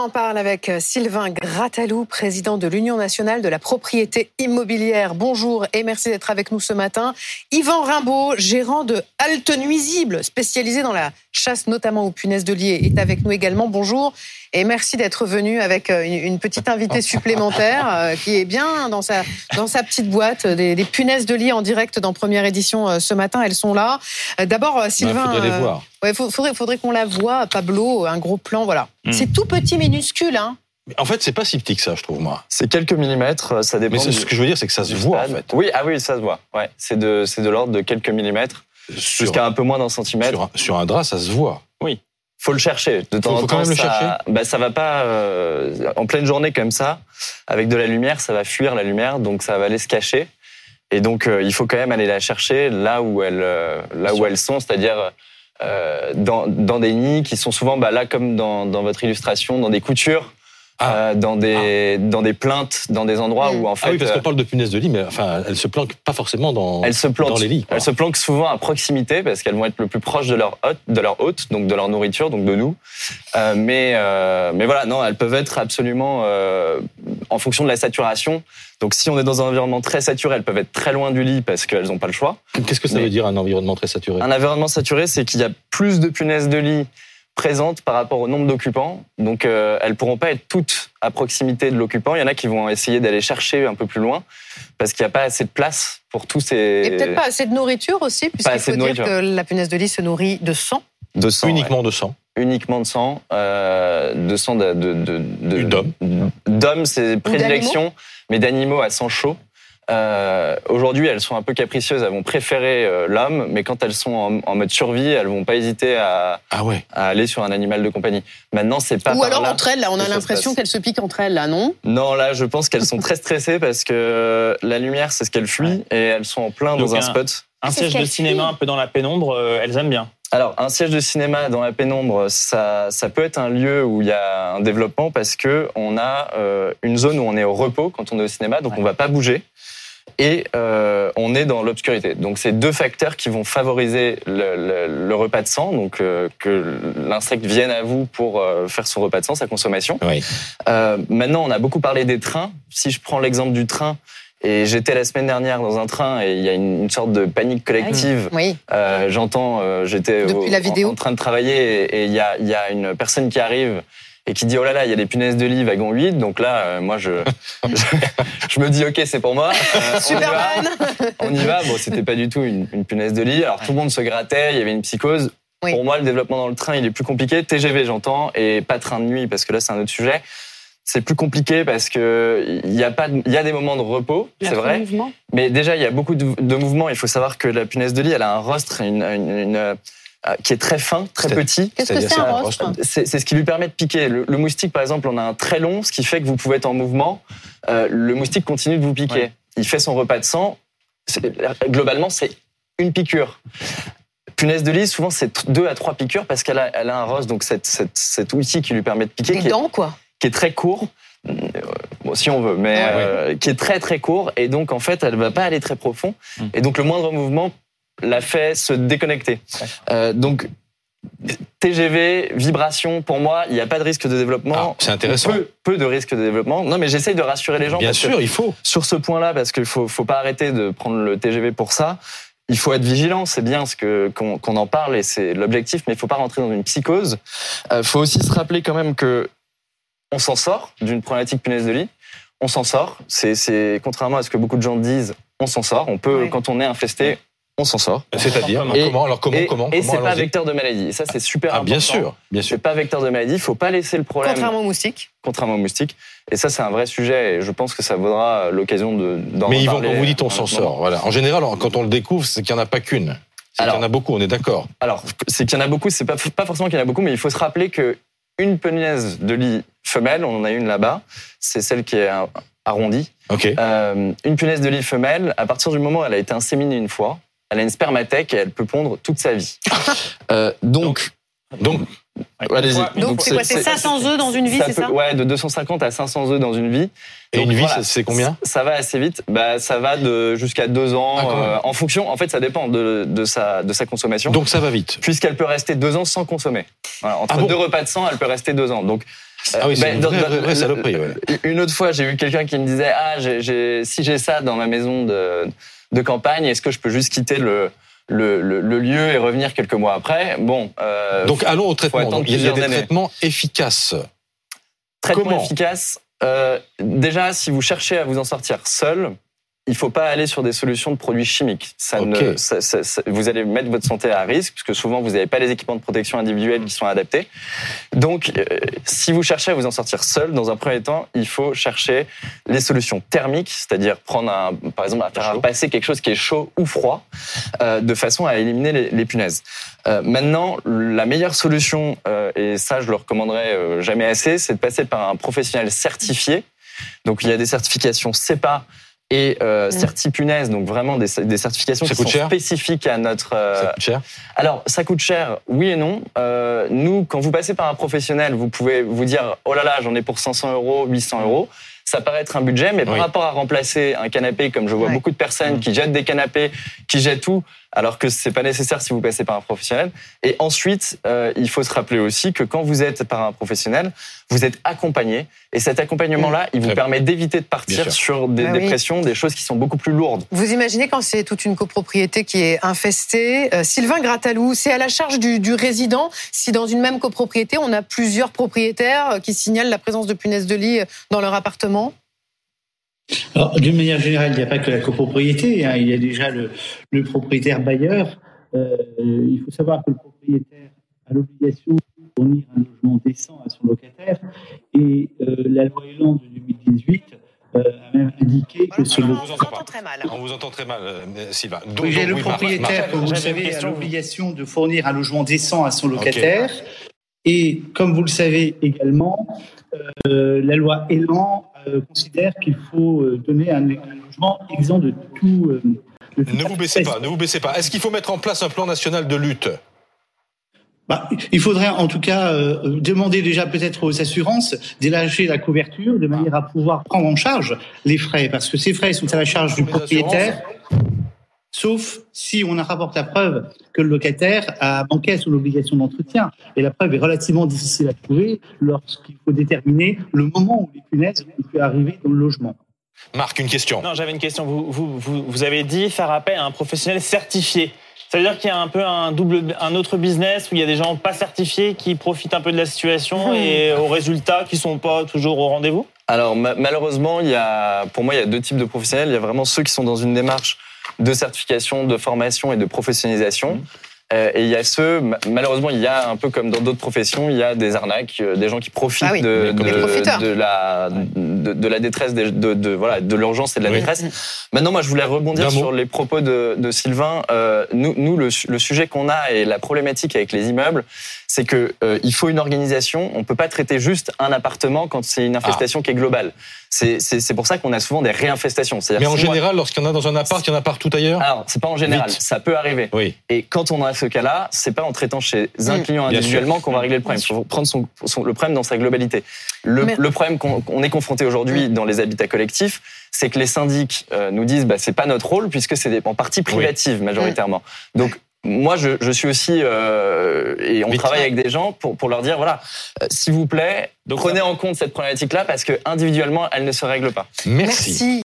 en parle avec euh, Sylvain Gratalou, président de l'Union nationale de la propriété immobilière. Bonjour et merci d'être avec nous ce matin. Yvan Rimbaud, gérant de Halte Nuisible, spécialisé dans la chasse notamment aux punaises de lit, est avec nous également. Bonjour et merci d'être venu avec euh, une petite invitée supplémentaire euh, qui est bien dans sa, dans sa petite boîte. Des, des punaises de lit en direct dans première édition ce matin, elles sont là. D'abord, Sylvain. Il Ouais, faudrait, faudrait qu'on la voit, Pablo, un gros plan, voilà. Hmm. C'est tout petit, minuscule, hein. En fait, c'est pas si petit que ça, je trouve, moi. C'est quelques millimètres, ça dépend. Mais du- ce que je veux dire, c'est que ça se voit, en fait. Oui, ah oui, ça se voit. Ouais, c'est de, c'est de l'ordre de quelques millimètres jusqu'à un peu moins d'un centimètre. sur un, sur un drap, ça se voit. Faut le chercher. De temps Faut- en faut temps, quand même le chercher bah, ça va pas euh, en pleine journée comme ça, avec de la lumière, ça va fuir la lumière, donc ça va aller se cacher. Et donc, euh, il faut quand même aller la chercher là où elles, euh, là où elles sont, c'est-à-dire euh, dans, dans des nids qui sont souvent, bah, là comme dans, dans votre illustration, dans des coutures, Ah. euh, dans des dans des plaintes, dans des endroits où en fait Ah oui, parce euh, qu'on parle de punaises de lit, mais enfin, elles se planquent pas forcément dans, elles se plantent. dans les lits. quoi. Elles se planquent souvent à proximité parce qu'elles vont être le plus proche de leur hôte, de leur hôte, donc de leur nourriture, donc de nous. Euh, mais euh, mais voilà, non, elles peuvent être absolument euh, en fonction de la saturation. Donc si on est dans un environnement très saturé, elles peuvent être très loin du lit parce qu'elles n'ont pas le choix. Qu'est-ce que ça Mais- veut dire un environnement très saturé? Un environnement saturé, c'est qu'il y a plus de punaises de lit présentes par rapport au nombre d'occupants. Donc euh, elles pourront pas être toutes à proximité de l'occupant. Il y en a qui vont essayer d'aller chercher un peu plus loin parce qu'il n'y a pas assez de place pour tous ces Et peut-être pas assez de nourriture aussi, puisqu'il faut dire nourriture. que la punaise de lit se nourrit de sang. De sang. ouais. Uniquement de sang. uniquement de sang, euh, de sang de, de, de, D'hommes. D'hommes, c'est prédilection, mais d'animaux à sang chaud. Euh, Aujourd'hui, elles sont un peu capricieuses, elles vont préférer euh, l'homme, mais quand elles sont en, en mode survie, elles vont pas hésiter à, Ah ouais. à aller sur un animal de compagnie. Maintenant, c'est pas Ou par alors là entre elles, là, on a l'impression qu'elles se piquent entre elles, là, non? Non, là, je pense qu'elles sont très stressées parce que la lumière, c'est ce qu'elles fuient, et elles sont en plein Donc, dans un un- spot. Un siège de cinéma un peu dans la pénombre, euh, elles aiment bien. Alors, un siège de cinéma dans la pénombre, ça, ça peut être un lieu où il y a un développement parce que on a euh, une zone où on est au repos quand on est au cinéma, donc on va pas bouger. Et euh, on est dans l'obscurité. Donc, c'est deux facteurs qui vont favoriser le, le- le repas de sang, donc euh, que l'insecte vienne à vous pour euh, faire son repas de sang, sa consommation. Euh, maintenant, on a beaucoup parlé des trains. Si je prends l'exemple du train, et j'étais la semaine dernière dans un train et il y a une, une sorte de panique collective. Oui. Euh, J'entends, euh, j'étais en-. En, train de travailler et il y a, y a une personne qui arrive et qui dit oh là là il y a des punaises de lit wagon 8 donc là euh, moi je, je je me dis ok c'est pour moi Euh, on y va. Superman on y va bon c'était pas du tout une, une punaise de lit alors tout le monde se grattait il y avait une psychose Oui. pour moi le développement dans le train il est plus compliqué TGV j'entends et pas train de nuit parce que là c'est un autre sujet c'est plus compliqué parce que il y a pas de- il y a des moments de repos c'est vrai mais déjà, il y a beaucoup de, de mouvements. Il faut savoir que la punaise de lit, elle a un rostre une, une- une, euh, qui est très fin, très petit. Qu'est-ce que c'est c'est un rostre C'est ce qui lui permet de piquer. Le, le moustique, par exemple, on a un très long, ce qui fait que vous pouvez être en mouvement. Euh, le moustique continue de vous piquer. Ouais. Il fait son repas de sang. Globalement, c'est une piqûre. Punaise de lit, souvent, c'est deux à trois piqûres parce qu'elle a, elle a un rostre, donc cette, cette- cet outil qui lui permet de piquer, Des qui est, dents, quoi. Qui est très court. Euh, Bon, si on veut, mais Ouais. euh, qui est très très court et donc en fait elle va pas aller très profond Mm. et donc le moindre mouvement la fait se déconnecter. Euh, donc TGV, vibration, pour moi il n'y a pas de risque de Ah, développement. c'est intéressant. Peu, peu de risque de développement. Non mais j'essaye de rassurer les gens Bien sûr, il faut. sur ce point-là parce qu'il faut faut pas arrêter de prendre le TGV pour ça. Il faut être vigilant, c'est bien ce que qu'on qu'on en parle et c'est l'objectif, mais il faut pas rentrer dans une psychose. Euh, faut aussi se rappeler quand même que on s'en sort d'une problématique punaise de lit. On s'en sort. C'est contrairement à ce que beaucoup de gens disent, on s'en sort. On peut Ouais. quand on est infesté, on s'en sort. C'est-à-dire, comment Alors, comment et comment, et comment c'est pas vecteur de maladie. Et ça c'est super Ah, important. bien sûr, bien sûr. C'est pas vecteur de maladie. Il faut pas laisser le problème Contrairement aux moustiques. contrairement aux moustiques. Et ça, c'est un vrai sujet. Et je pense que ça vaudra l'occasion de d'en Mais Yvan, quand vous dites on s'en sort, voilà. En général, quand on le découvre, c'est qu'il n'y en a pas qu'une. C'est qu'il y en a beaucoup, on est d'accord. Alors, c'est qu'il y en a beaucoup. C'est pas pas forcément qu'il y en a beaucoup, mais il faut se rappeler que une punaise de lit femelle, on en a une là-bas. C'est celle qui est arrondie. Ok. Euh, une punaise de lit femelle, à partir du moment où elle a été inséminée une fois, elle a une spermathèque et elle peut pondre toute sa vie. Euh, donc, Donc, allez-y. Donc, c'est quoi C'est 500 œufs dans une vie, c'est peut- ça? Ouais, de 250 à 500 œufs dans une vie. et Donc, une vie, voilà. c'est- combien? Ça va assez vite. Bah, ça va de jusqu'à deux ans. Ah, euh, en fonction, en fait, ça dépend de, de sa de sa consommation. Donc ça va vite. puisqu'elle peut rester deux ans sans consommer. Voilà, entre Ah bon? deux repas de sang, elle peut rester deux ans. Donc, Ah oui, c'est Ben, une vraie, saloperie. ouais. Une autre fois, j'ai eu quelqu'un qui me disait Ah, si j'ai ça dans ma maison de, de campagne, est-ce que je peux juste quitter le, le, le- le lieu et revenir quelques mois après Bon, euh, Donc allons au traitement. Donc, il y a des années. traitements efficaces. traitement efficace. Euh, déjà, si vous cherchez à vous en sortir seul, il faut pas aller sur des solutions de produits chimiques. Ça ne, ça- ça- ça- vous allez mettre votre santé à risque, parce que souvent vous n'avez pas les équipements de protection individuels qui sont adaptés. Donc, euh, si vous cherchez à vous en sortir seul, dans un premier temps, il faut chercher les solutions thermiques, c'est-à-dire prendre un, par exemple, à faire passer quelque chose qui est chaud ou froid, euh, de façon à éliminer les, les punaises. Euh, maintenant, la meilleure solution, euh, et ça je le recommanderais euh, jamais assez, c'est de passer par un professionnel certifié. Donc il y a des certifications CEPA et euh, Mm. CertiPunaise, donc vraiment des, des certifications Ça qui sont cher spécifiques à notre. euh, Ça coûte cher. alors, ça coûte cher, oui et non. Euh, nous, quand vous passez par un professionnel, vous pouvez vous dire, oh là là, j'en ai pour 500 euros, 800 euros. Ça paraît être un budget, mais par Oui. rapport à remplacer un canapé, comme je vois Ouais. beaucoup de personnes qui jettent des canapés, qui jettent tout, alors que c'est pas nécessaire si vous passez par un professionnel. Et ensuite, euh, il faut se rappeler aussi que quand vous êtes par un professionnel, vous êtes accompagné. Et cet accompagnement-là, il vous Très permet d'éviter de partir sur des Ah oui. dépressions, des choses qui sont beaucoup plus lourdes. Vous imaginez quand c'est toute une copropriété qui est infestée. Euh, Sylvain Gratalou, c'est à la charge du, du résident si dans une même copropriété, on a plusieurs propriétaires euh, qui signalent la présence de punaises de lit dans leur appartement Alors, d'une manière générale, il n'y a pas que la copropriété, hein, il y a déjà le, le propriétaire bailleur. Euh, il faut savoir que le propriétaire a l'obligation de fournir un logement décent à son locataire et euh, la loi Elan de 2018 euh, a même indiqué que ce Alors, lo- on vous entend très mal. On vous entend très mal, Sylvain. Donc, Oui, le oui, Marc, propriétaire, Marc. comme vous le savez, a l'obligation de fournir un logement décent à son locataire. Et comme vous le savez également, euh, la loi Elan euh, considère qu'il faut euh, donner un, un logement exempt de tout. euh, de toute Ne vous baissez espèce. pas, ne vous baissez pas. Est-ce qu'il faut mettre en place un plan national de lutte? Bah, il faudrait en tout cas euh, demander déjà peut-être aux assurances d'élargir la couverture de manière à pouvoir prendre en charge les frais, parce que ces frais sont à la charge du propriétaire, sauf si on rapporte la preuve que le locataire a manqué à son obligation d'entretien. Et la preuve est relativement difficile à trouver lorsqu'il faut déterminer le moment où les punaises ont pu arriver dans le logement. Marc, une question. Non, j'avais une question. Vous, vous, vous, vous avez dit faire appel à un professionnel certifié. Ça veut dire qu'il y a un peu un double, un autre business où il y a des gens pas certifiés qui profitent un peu de la situation et aux résultats qui sont pas toujours au rendez-vous? Alors ma- malheureusement, il y a, pour moi, il y a deux types de professionnels. Il y a vraiment ceux qui sont dans une démarche de certification, de formation et de professionnalisation. Euh, et il y a ceux, ma- malheureusement, il y a un peu comme dans d'autres professions, il y a des arnaques, euh, des gens qui profitent Ah oui, de, la, de, de la détresse, de, de, voilà, de l'urgence et de la Oui. détresse. Maintenant, moi, je voulais rebondir sur les propos de, de Sylvain. Euh, nous, nous le, su- le sujet qu'on a et la problématique avec les immeubles, c'est que euh, il faut une organisation. On peut pas traiter juste un appartement quand c'est une infestation qui est globale. C'est pour ça qu'on a souvent des réinfestations. Mais en général, lorsqu'il y en a dans un appart, il y en a partout ailleurs? Alors, c'est pas en général, Vite. ça peut arriver. Oui. Et quand on a ce cas-là, c'est pas en traitant chez un Mm. client individuellement qu'on va régler le problème. Il faut prendre son, son- le problème dans sa globalité. Le, Mais- le problème qu'on est confronté aujourd'hui dans les habitats collectifs, c'est que les syndics euh, nous disent bah, c'est pas notre rôle puisque c'est des- en partie privative majoritairement. Donc moi, je, je suis aussi euh, et on travaille avec des gens pour, pour leur dire voilà, euh, s'il vous plaît, Donc, prenez en compte cette problématique-là parce que individuellement, elle ne se règle pas. Merci. Merci.